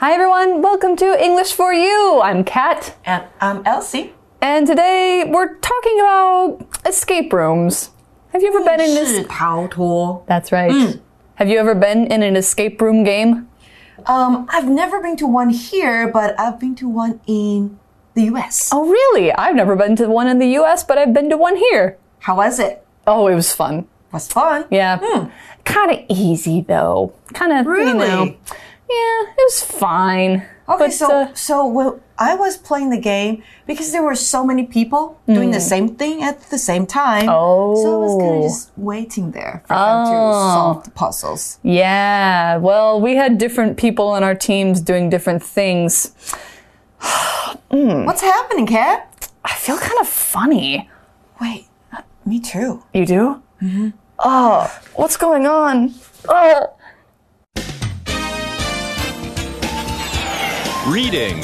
Hi, everyone. Welcome to English for You. I'm Kat. And I'm Elsie. And today we're talking about escape rooms. Have you ever been in this? That's right. Mm. Have you ever been in an escape room game? Um, I've never been to one here, but I've been to one in the US. Oh, really? I've never been to one in the US, but I've been to one here. How was it? Oh, it was fun. Was fun? Yeah. Mm. Kind of easy, though. Kind of, really? You know, yeah, it was fine. Okay, but, so uh, so when I was playing the game because there were so many people doing the same thing at the same time. Oh. So I was kind of just waiting there for them to solve the puzzles. yeah, well, we had different people on our teams doing different things. What's happening, Kat? I feel kind of funny. Wait, me too. You do? Mm-hmm. Oh, what's going on? Oh. Reading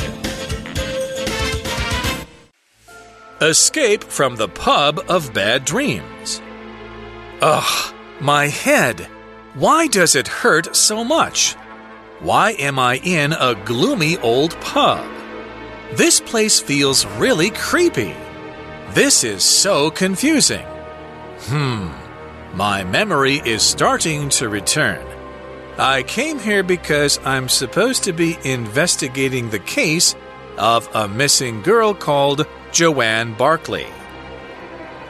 Escape from the pub of bad dreams. Ugh, my head. Why does it hurt so much? Why am I in a gloomy old pub? This place feels really creepy. This is so confusing. Hmm, my memory is starting to return. I came here because I'm supposed to be investigating the case of a missing girl called Joanne Barkley.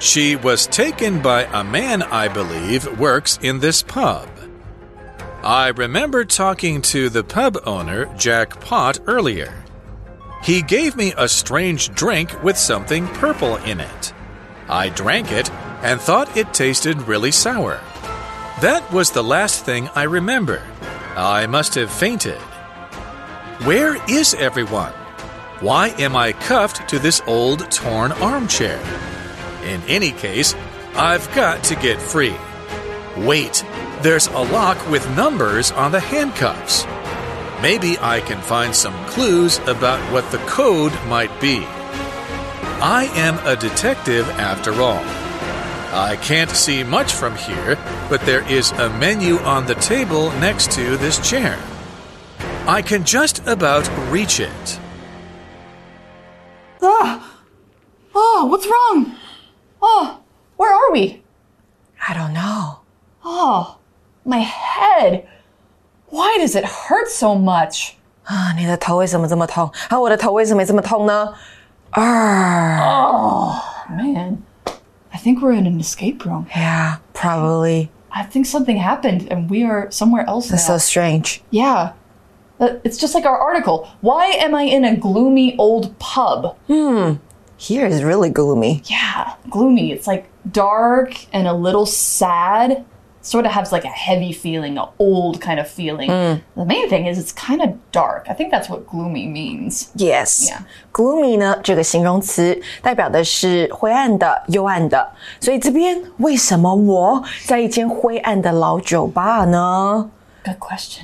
She was taken by a man I believe works in this pub. I remember talking to the pub owner, Jack Pot, earlier. He gave me a strange drink with something purple in it. I drank it and thought it tasted really sour. That was the last thing I remember. I must have fainted. Where is everyone? Why am I cuffed to this old torn armchair? In any case, I've got to get free. Wait, there's a lock with numbers on the handcuffs. Maybe I can find some clues about what the code might be. I am a detective after all. I can't see much from here, but there is a menu on the table next to this chair. I can just about reach it. Ah! Oh, what's wrong? Oh, where are we? I don't know. Oh, my head. Why does it hurt so much? 啊，你的头为什么这么痛？啊，我的头为什么也这么痛呢？啊 Oh, man. I think we're in an escape room. Yeah, probably. I think something happened and we are somewhere else now. That's so strange. yeah. Uh, It's just like our article. Why am I in a gloomy old pub? Hmm. Here is really gloomy. Yeah, gloomy. It's like dark and a little sad Sort of has like a heavy feeling, an old kind of feeling. The main thing is it's kind of dark. I think that's what gloomy means. Yes. Yeah. Gloomy 呢，这个形容词代表的是灰暗的、幽暗的。所以这边为什么我在一间灰暗的老酒吧呢？ Good question.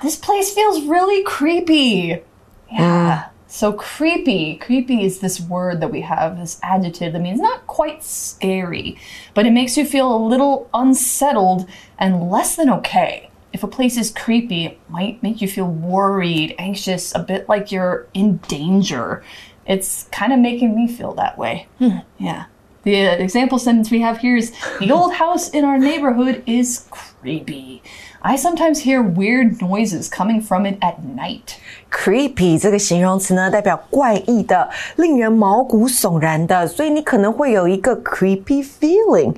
This place feels really creepy. Yeah. So creepy. Creepy is this word that we have, this adjective that means not quite scary, but it makes you feel a little unsettled and less than okay. If a place is creepy, it might make you feel worried, anxious, a bit like you're in danger. It's kind of making me feel that way. Hmm. Yeah. The uh, example sentence we have here is The old house in our neighborhood is creepy. I sometimes hear weird noises coming from it at night. creepy 这个形容词呢，代表怪异的、令人毛骨悚然的，所以你可能会有一个 creepy feeling，、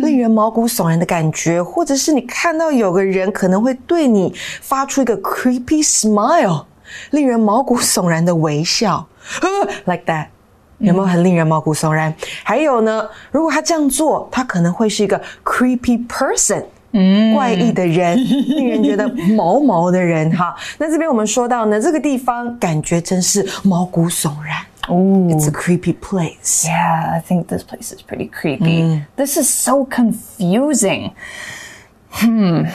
令人毛骨悚然的感觉，或者是你看到有个人可能会对你发出一个 creepy smile，令人毛骨悚然的微笑、呃 like that。 有没有很令人毛骨悚然？还有呢，如果他这样做，他可能会是一个 creepy person，怪异的人，令人觉得毛毛的人哈。那这边我们说到呢，这个地方感觉真是毛骨悚然。It's a creepy place. Yeah, I think this place is pretty creepy. This is so confusing. Hmm.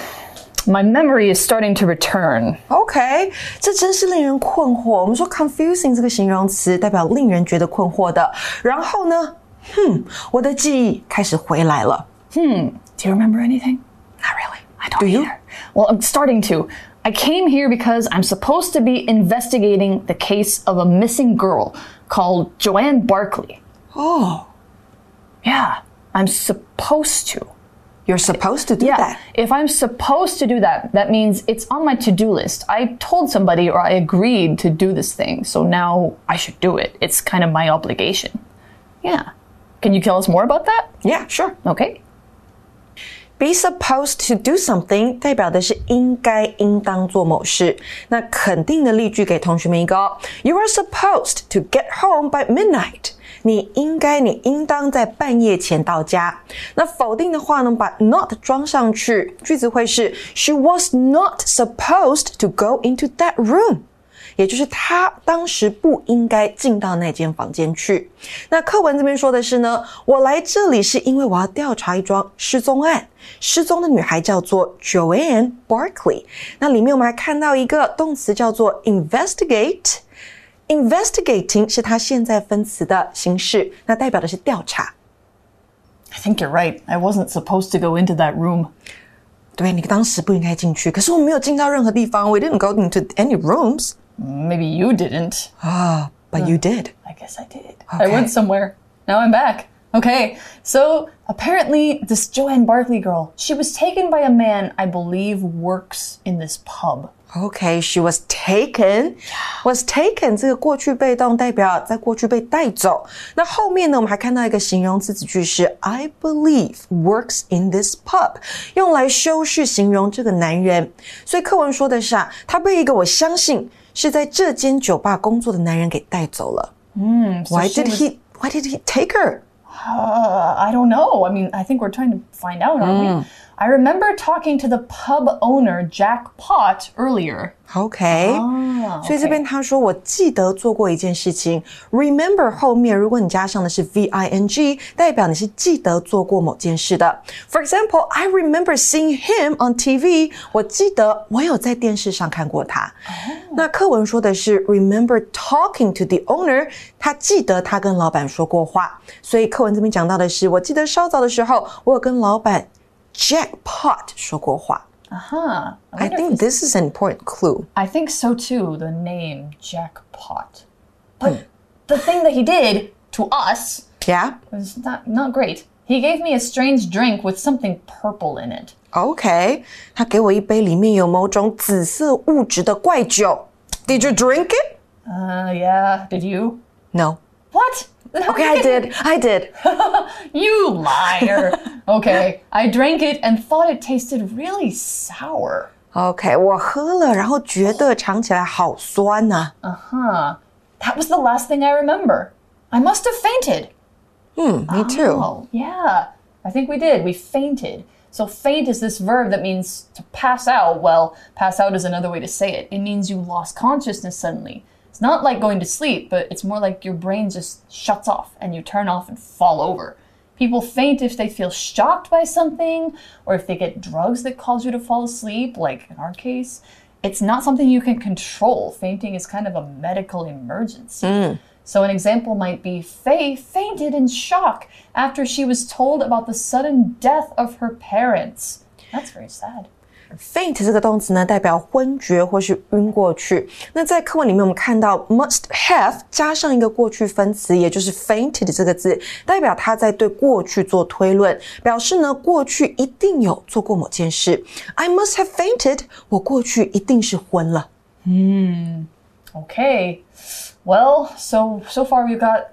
My memory is starting to return. OK，这真是令人困惑。我们说 confusing 这个形容词代表令人觉得困惑的。然后呢，哼，我的记忆开始回来了。 Do you remember anything? Not really. I don't Do you? either. Well, I'm starting to. I came here because I'm supposed to be investigating the case of a missing girl called Joanne Barkley. Oh, Yeah, I'm supposed to. you're supposed to do Yeah, that. if I'm supposed to do that, that means it's on my to do list. I told somebody or I agreed to do this thing, so now I should do it. It's kind of my obligation. Yeah. Can you tell us more about that? Yeah, sure. Okay. Be supposed to do something 代表的是应该、应当做某事。那肯定的例句给同学们一个哦：You are supposed to get home by midnight。 你应该、你应当在半夜前到家。那否定的话呢，把 not 装上去，句子会是 She was not supposed to go into that room。也就是他当时不应该进到那间房间去。那课文这边说的是呢，我来这里是因为我要调查一桩失踪案，失踪的女孩叫做 Joanne Barkley。那里面我们还看到一个动词叫做 investigate。Investigating 是它现在分词的形式，那代表的是调查。 I think you're right. I wasn't supposed to go into that room. 对你当时不应该进去，可是我没有进到任何地方。We didn't go into any rooms. Maybe you didn't. Ah, but you did. I guess I did. I Okay. went somewhere. Now I'm back. Okay, so apparently this Joanne Barkley girl, she was taken by a man I believe works in this pub. Okay, she was taken. Was taken 这个过去被动代表在过去被带走。那后面呢，我们还看到一个形容词子句是 I believe works in this pub，用来修饰形容这个男人。所以课文说的是啊，他被一个我相信是在这间酒吧工作的男人给带走了。Why she did was- he? Why did he take her? Uh, I don't know. I mean, I think we're trying to find out, aren't we? I remember talking to the pub owner, Jack Pot, earlier. OK，、所以这边他说，我记得做过一件事情。Remember 后面如果你加上的是 v i n g，代表你是记得做过某件事的。For example, I remember seeing him on TV。我记得我有在电视上看过他。那课文说的是 remember talking to the owner，他记得他跟老板说过话。所以课文这边讲到的是，我记得稍早的时候，我有跟老板 Jack Pot 说过话。 Huh. I think this is an important clue. I think so too, the name Jack Pot. But the thing that he did to us Yeah. was not, not great. He gave me a strange drink with something purple in it. OK，他给我一杯里面有某种紫色物质的怪酒。Did you drink it? Uh, yeah, did you? No. What? Okay, I did. I did. You liar. okay, I drank it and thought it tasted really sour. OK，我喝了，然后觉得尝起来好酸呐、 Huh. That was the last thing I remember. I must have fainted. 嗯，Me too. Oh, yeah. I think we did. We fainted. So faint is this verb that means to pass out. Well, pass out is another way to say it. It means you lost consciousness suddenly. It's not like going to sleep, but it's more like your brain just shuts off and you turn off and fall over. People faint if they feel shocked by something or if they get drugs that cause you to fall asleep, like in our case. It's not something you can control. Fainting is kind of a medical emergency. Hmm. So an example might be Faye fainted in shock after she was told about the sudden death of her parents. That's very sad Faint 这个动词呢，代表昏厥或是晕过去。那在课文里面，我们看到 must have 加上一个过去分词，也就是 fainted 这个字，代表他在对过去做推论，表示呢过去一定有做过某件事。I must have fainted，我过去一定是昏了。 Okay. Well, so so far we've got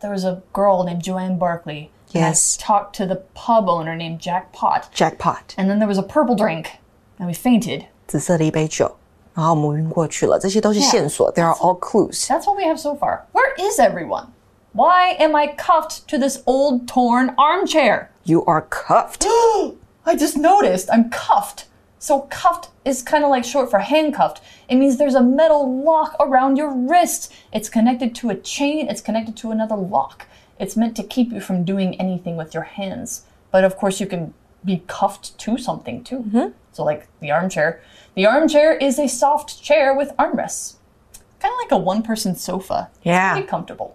there was a girl named Joanne Barkley. and I Yes. talked to the pub owner named Jack Pot. Jackpot， And then there was a purple drink. And we fainted. 紫色的一杯酒，然后我们晕过去了。这些都是线索，They are all clues。 That's what we have so far. Where is everyone? Why am I cuffed to this old torn armchair? You are cuffed. I just noticed I'm cuffed. So cuffed is kind of like short for handcuffed. It means there's a metal lock around your wrist. It's connected to a chain, it's connected to another lock. It's meant to keep you from doing anything with your hands. But of course you can be cuffed to something too. So like the armchair. The armchair is a soft chair with armrests. Kind of like a one-person sofa. Yeah. Pretty comfortable.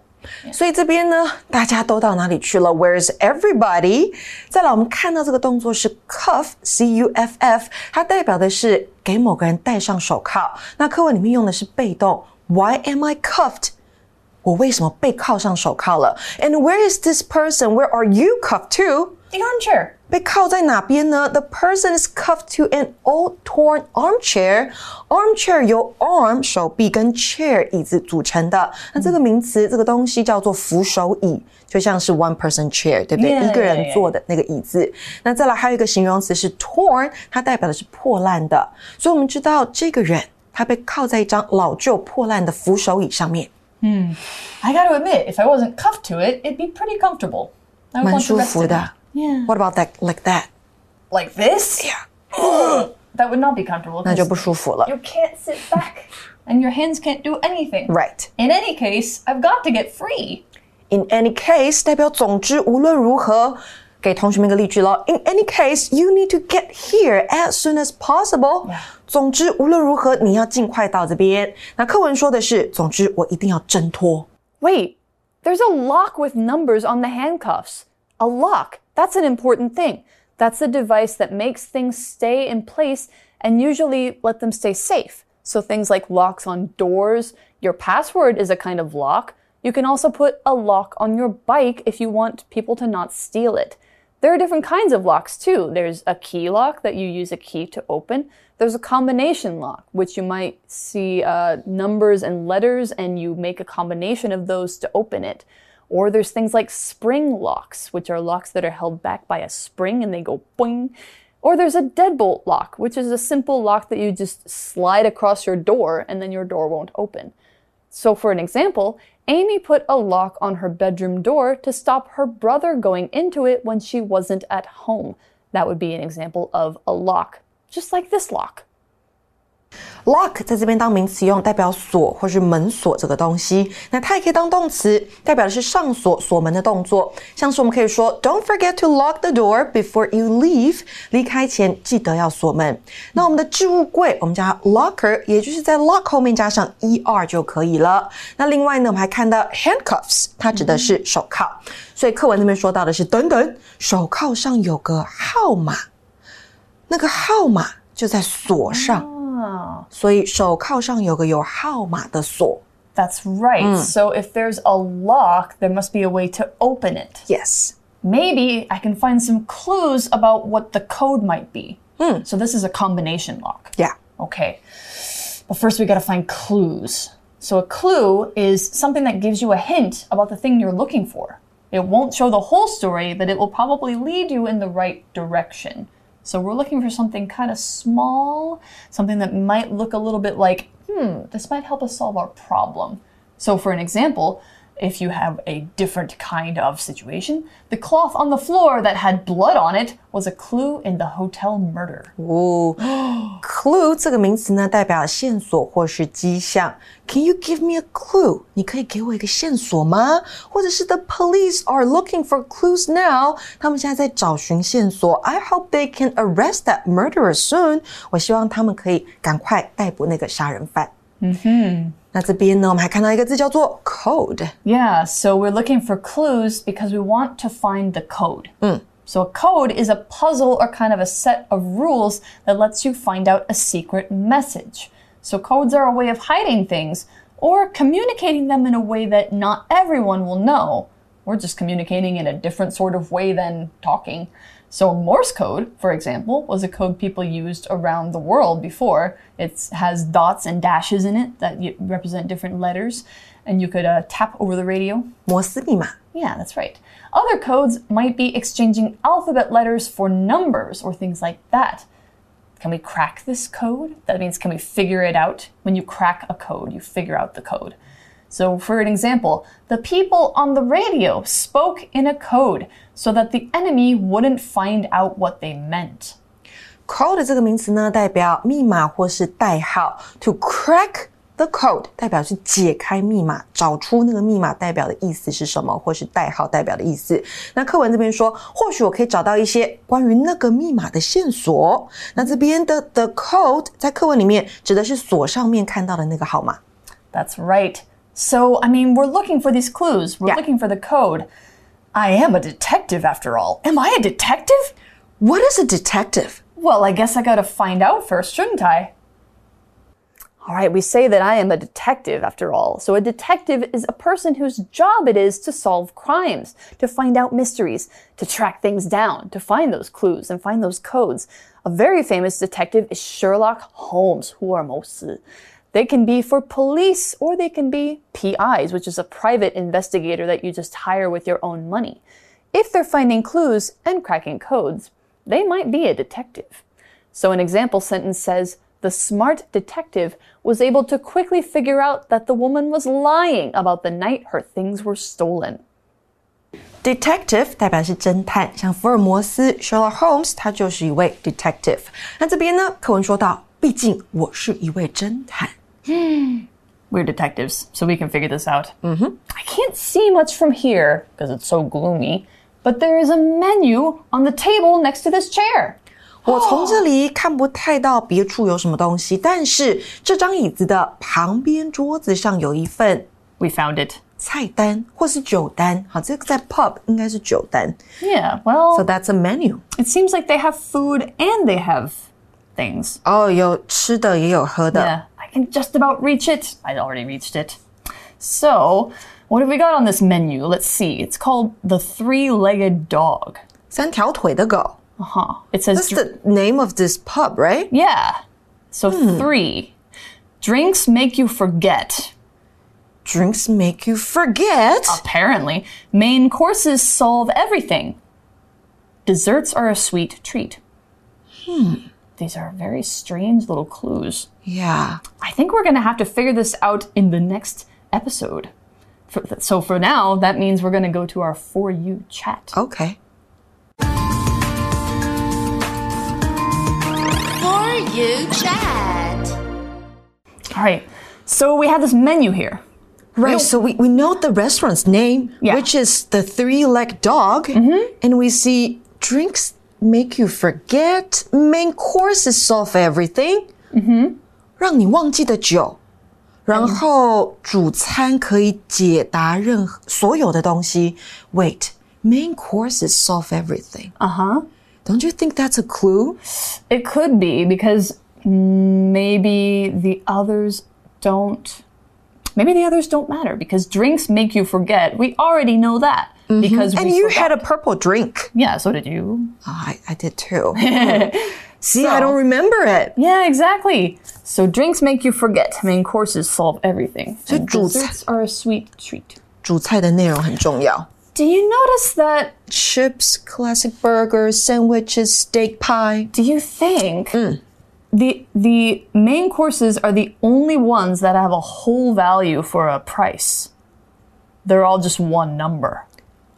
所以这边呢，大家都到哪里去了？Where's everybody？再来，我们看到这个动作是 cuff，c u f f，它代表的是给某个人戴上手铐。那课文里面用的是被动，Why am I cuffed？我为什么被铐上手铐了？And where is this person? Where are you cuffed to? The armchair. 被铐在哪边呢？The person is cuffed to an old torn armchair. Armchair 由 arm 手臂跟 chair 椅子组成的。那这个名词，这个东西叫做扶手椅，就像是 one person chair，对不对？ Yeah, 一个人坐的那个椅子。那再来还有一个形容词是 torn，它代表的是破烂的。所以我们知道这个人他被铐在一张老旧破烂的扶手椅上面。 I got to admit, if I wasn't cuffed to it, it'd be pretty comfortable. I would 蛮 want to 舒 rest 服 in 的 it.。 Yeah. What about that? Like that? Like this? Yeah. That would not be comfortable. 那就 'cause 不舒服了。 You can't sit back, and your hands can't do anything. Right. In any case, I've got to get free. In any case，代表总之无论如何。给同学们一个例句了。In any case, you need to get here as soon as possible. 总之无论如何，你要尽快到这边。那课文说的是，总之我一定要挣脱。 Wait, there's a lock with numbers on the handcuffs. A lock. That's an important thing. That's a device that makes things stay in place and usually let them stay safe. So things like locks on doors, your password is a kind of lock. You can also put a lock on your bike if you want people to not steal it. There are different kinds of locks too. There's a key lock that you use a key to open. There's a combination lock, which you might see uh, numbers and letters, and you make a combination of those to open it. Or there's things like spring locks, which are locks that are held back by a spring and they go boing. Or there's a deadbolt lock, which is a simple lock that you just slide across your door and then your door won't open. So, for an example, Amy put a lock on her bedroom door to stop her brother going into it when she wasn't at home. That would be an example of a lock, just like this lock. Lock 在这边当名词用，代表锁或是门锁这个东西。那它也可以当动词，代表的是上锁、锁门的动作。像是我们可以说，Don't forget to lock the door before you leave。离开前记得要锁门。那我们的置物柜，我们叫 locker，也就是在 lock 后面加上 er 就可以了。那另外呢，我们还看到 handcuffs，它指的是手铐。所以课文那边说到的是，等等，手铐上有个号码，那个号码就在锁上。Oh, 所以手铐上有个有号码的锁。 that's right. So, if there's a lock, there must be a way to open it. Yes， Maybe I can find some clues about what the code might be. So, this is a combination lock. yeah， Okay. But first, we gotta find clues. So, a clue is something that gives you a hint about the thing you're looking for. It won't show the whole story, but it will probably lead you in the right direction. So, we're looking for something kind of small, something that might look a little bit like, hmm, this might help us solve our problem. So, for an example, if you have a different kind of situation, the cloth on the floor that had blood on it was a clue in the hotel murder. 哦，clue 这个名词呢，代表线索或是迹象。Can you give me a clue？你可以给我一个线索吗？或者是 The police are looking for clues now。他们现在在找寻线索。I hope they can arrest that murderer soon。我希望他们可以赶快逮捕那个杀人犯。嗯哼。 那这边呢，我们还看到一个字叫做 code。 Yeah, so we're looking for clues because we want to find the code. So a code is a puzzle or kind of a set of rules that lets you find out a secret message. So codes are a way of hiding things or communicating them in a way that not everyone will know. We're just communicating in a different sort of way than talking. So Morse code, for example, was a code people used around the world before. It has dots and dashes in it that y- represent different letters, and you could uh, tap over the radio. 摩斯密码。 Yeah, that's right. Other codes might be exchanging alphabet letters for numbers or things like that. Can we crack this code? That means, can we figure it out? When you crack a code, you figure out the code. So, for an example, the people on the radio spoke in a code so that the enemy wouldn't find out what they meant. code 这个名词呢，代表密码或是代号。To crack the code 代表是解开密码，找出那个密码代表的意思是什么，或是代号代表的意思。那课文这边说，或许我可以找到一些关于那个密码的线索。那这边的 the code 在课文里面指的是锁上面看到的那个号码。 That's right. So, I mean, we're looking for these clues. We're Yeah. looking for the code. I am a detective after all. Am I a detective? What is a detective? Well, I guess I gotta find out first, shouldn't I? All right, we say that I am a detective after all. So, a detective is a person whose job it is to solve crimes, to find out mysteries, to track things down, to find those clues and find those codes. A very famous detective is Sherlock Holmes, 福尔摩斯. They can be for police or they can be PIs, which is a private investigator that you just hire with your own money. If they're finding clues and cracking codes, they might be a detective. So an example sentence says, the smart detective was able to quickly figure out that the woman was lying about the night her things were stolen. Detective 代表是侦探，像福尔摩斯 Sherlock Holmes，他就是一位 detective。那这边呢，课文说到，毕竟我是一位侦探。 We're detectives, so we can figure this out. Mm-hmm. I can't see much from here because it's so gloomy, but there is a menu on the table next to this chair. 我从这里看不太到别处有什么东西，但是这张椅子的旁边桌子上有一份 We found it. 菜单或是酒单。好，这个在 pub 应该是酒单。 Yeah, well, So that's a menu. it seems like they have food and they have things. 哦，有吃的也有喝的。 Yeah, I can just about reach it. I already reached it. So, what have we got on this menu? Let's see. It's called the three legged dog. 三条腿的狗。 Uh huh. It says, That's the name of this pub, right? yeah. So, three. Drinks make you forget. Drinks make you forget. Apparently, main courses solve everything. Desserts are a sweet treat. Hmm. These are very strange little clues. Yeah. I think we're going to have to figure this out in the next episode. For, so for now, that means we're going to go to our For You chat. Okay. For you chat. All right. So we have this menu here. Right. So we, we know the restaurant's name, Yeah. which is the three legged dog. Mm-hmm. And we see drinks make you forget, main courses solve everything. 让你忘记的酒。然后主餐可以解答任何所有的东西。Wait, main courses solve everything. Uh huh. Don't you think that's a clue? It could be because maybe the others don't. Maybe the others don't matter because drinks make you forget. We already know that because And we you forgot. had a purple drink. yeah. So did you. Oh, I, I did too. See, I don't remember it. Yeah, exactly. So drinks make you forget. Main courses solve everything. And 主菜- desserts are a sweet treat. 主菜的内容很重要。 Do you notice that? Chips, classic burgers, sandwiches, steak pie. Do you think the the main courses are the only ones that have a whole value for a price? They're all just one number.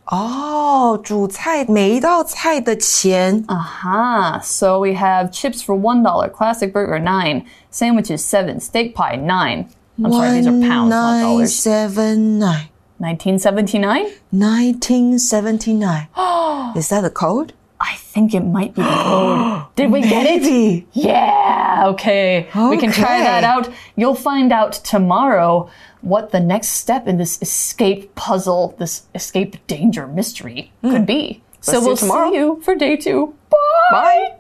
哦，主菜每一道菜的钱 Aha. So we have chips for one dollar, classic burger nine, sandwiches seven, steak pie nine. I'm sorry, these are pounds, not dollars. 1979. 1979? 1979. Is that the code? I think it might be the code. Did we get it? Yeah, okay. We can try that out. You'll find out tomorrow what the next step in this escape puzzle, this escape danger mystery could hmm. be. So see we'll tomorrow. see you for day two. Bye. Bye.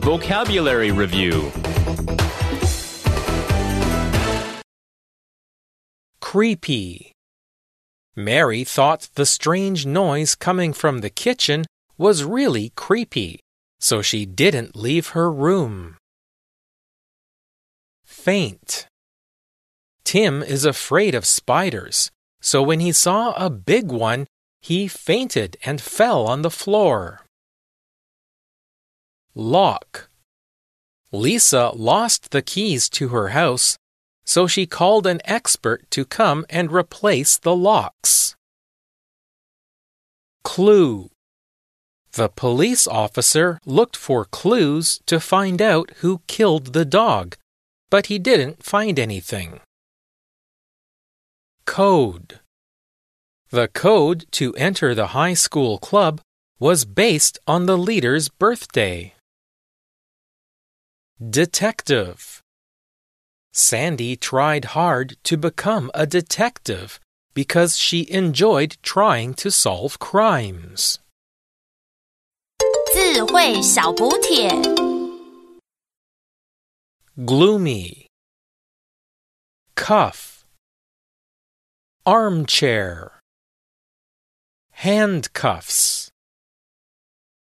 Vocabulary Review Creepy. Mary thought the strange noise coming from the kitchen was really creepy, so she didn't leave her room. Faint. Tim is afraid of spiders, so when he saw a big one, he fainted and fell on the floor. Lock. Lisa lost the keys to her house, so she called an expert to come and replace the locks. Clue. The police officer looked for clues to find out who killed the dog, but he didn't find anything. Code. The code to enter the high school club was based on the leader's birthday. Detective. Sandy tried hard to become a detective because she enjoyed trying to solve crimes. 智慧小补帖 Gloomy, cuff, armchair, handcuffs.